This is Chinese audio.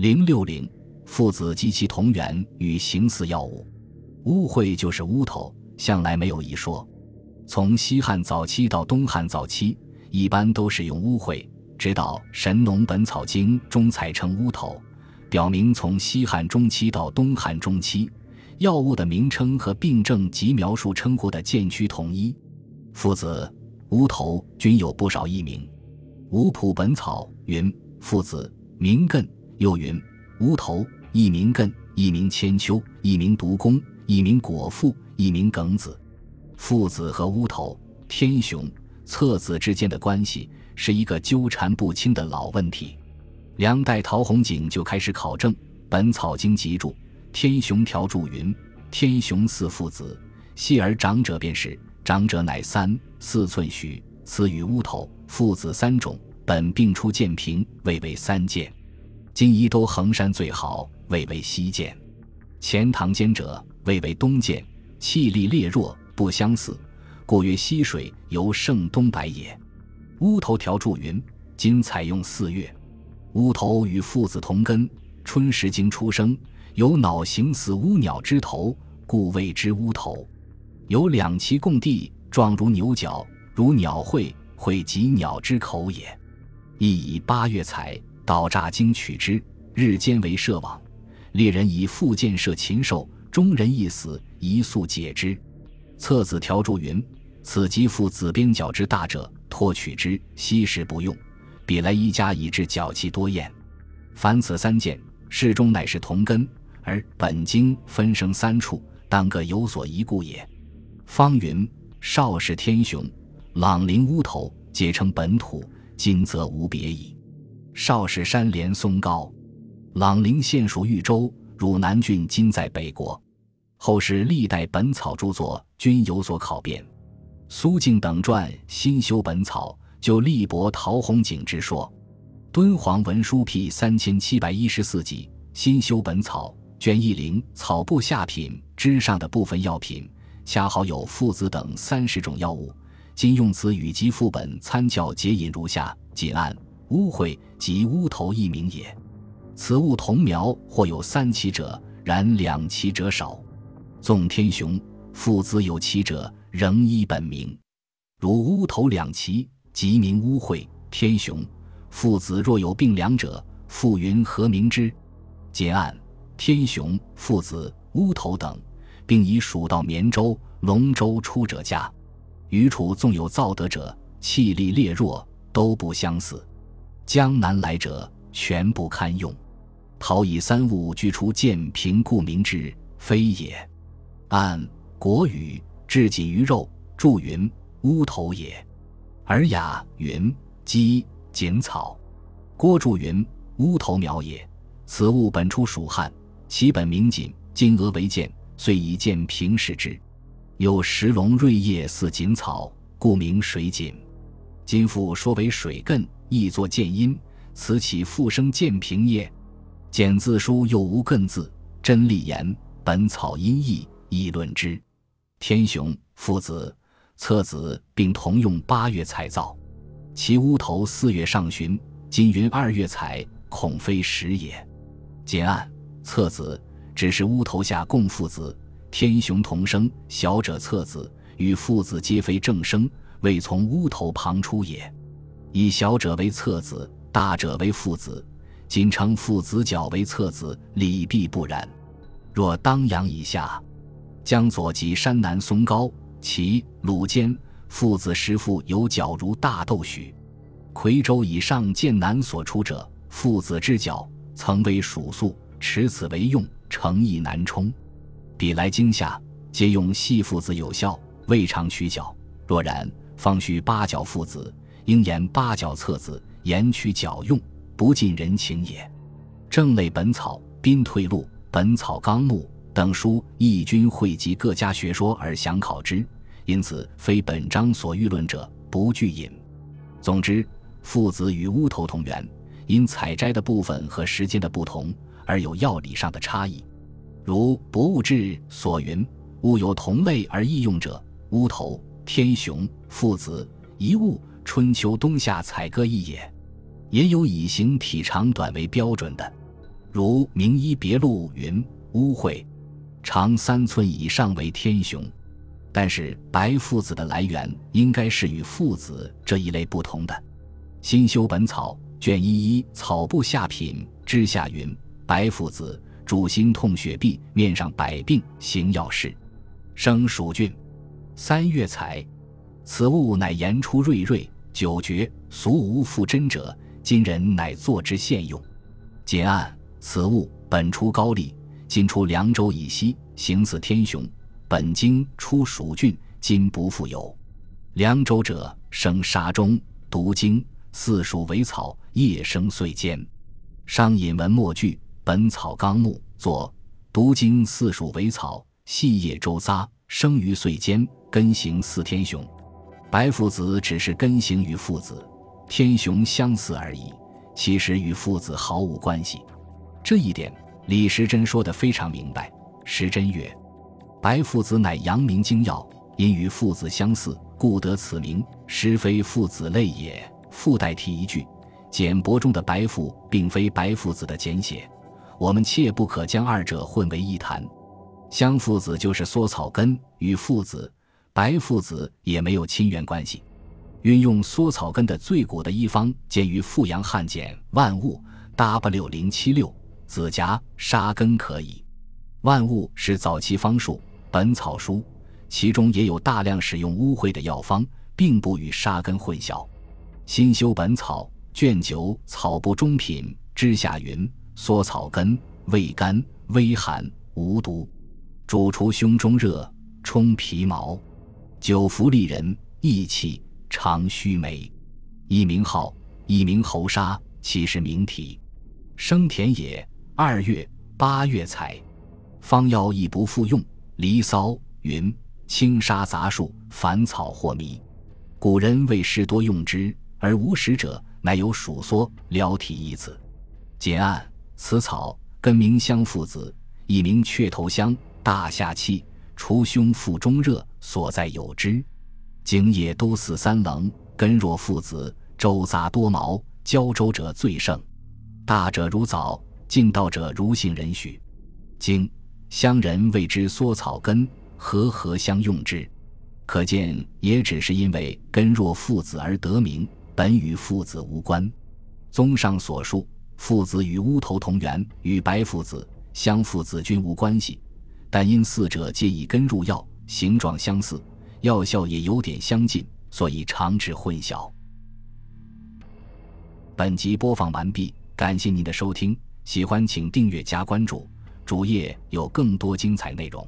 零六零，父子及其同源与形似药物。乌会就是乌头，向来没有一说。从西汉早期到东汉早期，一般都使用乌会，直到《神农本草经》中才称乌头，表明从西汉中期到东汉中期，药物的名称和病症及描述称呼的渐趋统一。父子、乌头均有不少异名，《五普本草》云：父子名艮。又云：乌头，一名艮，一名千秋，一名独公，一名果腹，一名梗子。父子和乌头、天雄、侧子之间的关系是一个纠缠不清的老问题。梁代陶弘景就开始考证，《本草经集注》天雄条注云：天雄四父子，细而长者便是，长者乃三四寸许，此与乌头父子三种，本病出见平，谓为三见。今宜都衡山最好，谓为西涧；钱塘间者，谓为东涧。气力烈弱，不相似，故曰溪水由盛东白也。乌头条注云：今采用四月，乌头与父子同根，春时经出生，有脑形似乌鸟之头，故谓之乌头。有两鳍共地，状如牛角，如鸟喙，喙即鸟之口也。亦以八月采。倒诈经取之，日间为射网。猎人以复箭射禽兽，中人一死，一速解之。策子条注云：此即父子边角之大者，托取之，昔时不用。彼来一家以致脚气多厌。凡此三件，事中乃是同根，而本经分生三处，当各有所宜故也。方云：少时天雄，朗陵乌头，皆称本土，今则无别矣。少室山连松高，朗陵县属豫州，汝南郡今在北国。后世历代本草著作均有所考辨。苏敬等传新修本草，就力驳陶弘景之说。敦煌文书 P 三千七百一十四集新修本草卷一零草部下品之上的部分药品，恰好有附子等三十种药物。今用此与及副本参教解引如下，仅按。乌喙即乌头一名也，此物同苗或有三奇者，然两奇者少。纵天雄父子有奇者，仍依本名。如乌头两奇，即名乌喙天雄。父子若有病良者，复云何名之？结案天雄父子乌头等，并以蜀道绵州、龙州出者家。余楚纵有造德者，气力烈弱，都不相似。江南来者全不堪用，陶以三物具出见平，故名之，非也。按国语至仅于肉，注云乌头也。尔雅云鸡锦草，郭注云乌头苗也。此物本出蜀汉，其本名锦，今俄为剑，遂以剑平视之。有石龙锐叶似锦草，故名水锦。今复说为水艮。亦作见音，此起复生见平也。简字书又无艮字，真立言本草音义，议论之。天雄父子侧子并同用八月采造，其乌头四月上旬，今云二月采，恐非实也。简案册子只是乌头下共父子，天雄同生，小者册子与父子皆非正生，未从乌头旁出也。以小者为侧子，大者为父子。仅称父子角为侧子，理必不然。若当阳以下，江左及山南松高、齐鲁间父子时父有角如大豆许；夔州以上见南所出者，父子之角曾为属素，持此为用，诚意难充。彼来经下，皆用细父子有效，未尝取角。若然，方须八角父子。应言八角册子，言取角用，不近人情也。正类本草、宾退录、本草纲目等书，亦均汇集各家学说而详考之，因此非本章所欲论者，不具引。总之，父子与乌头同源，因采摘的部分和时间的不同，而有药理上的差异。如《博物志》所云：“物有同类而异用者，乌头、天雄父子一物。”春秋冬夏采各异也，也有以形体长短为标准的。如《名医别录》云：“污秽，长三寸以上为天雄。”但是白附子的来源应该是与附子这一类不同的。《新修本草》卷一一草部下品之下云：“白附子主心痛血痹，面上百病，行药事，生蜀郡，三月采。此物乃言出瑞瑞，久绝，俗无复真者。今人乃作之现用。简案：此物本出高丽，今出凉州以西，形似天雄。本经出蜀郡，今不复有。凉州者，生沙中，毒经，四属为草，叶生碎间。商隐文末句，《本草纲目》作：毒经四属为草，细叶周匝，生于岁间，根形似天雄。白附子只是根形与附子、天雄相似而已，其实与附子毫无关系。这一点，李时珍说得非常明白。时珍曰。白附子乃阳明精药，因与附子相似，故得此名，实非附子类也。附带提一句，简帛中的白附并非白附子的简写，我们切不可将二者混为一谈。香附子就是缩草根，与附子、白附子也没有亲缘关系。运用缩草根的最古的一方见于《富阳汉简万物》W 零七六，子夹沙根可以。万物是早期方术。本草书，其中也有大量使用污秽的药方，并不与沙根混淆。新修本草卷九草部中品之下云：缩草根，味甘，微寒，无毒，主除胸中热，充皮毛，久服利人，益气，长须眉。一名号，一名侯沙，其实名体。生田野，二月、八月采。方药亦不复用。《离骚》云：“轻沙杂树，凡草或迷。古人为食多用之，而无食者，乃有鼠缩撩体一词。简案：此草根名香附子，一名雀头香，大夏气，除胸腹中热，所在有之。茎叶都似三棱，根若父子，周杂多毛，胶周者最盛。大者如枣，近道者如杏仁许。经。乡人谓之缩草根，和合相用之，可见也只是因为根若父子而得名，本与父子无关。综上所述，父子与乌头同源，与白父子、香父子均无关系，但因四者皆以根入药，形状相似，药效也有点相近，所以常致混淆。本集播放完毕，感谢您的收听，喜欢请订阅加关注。主页有更多精彩内容。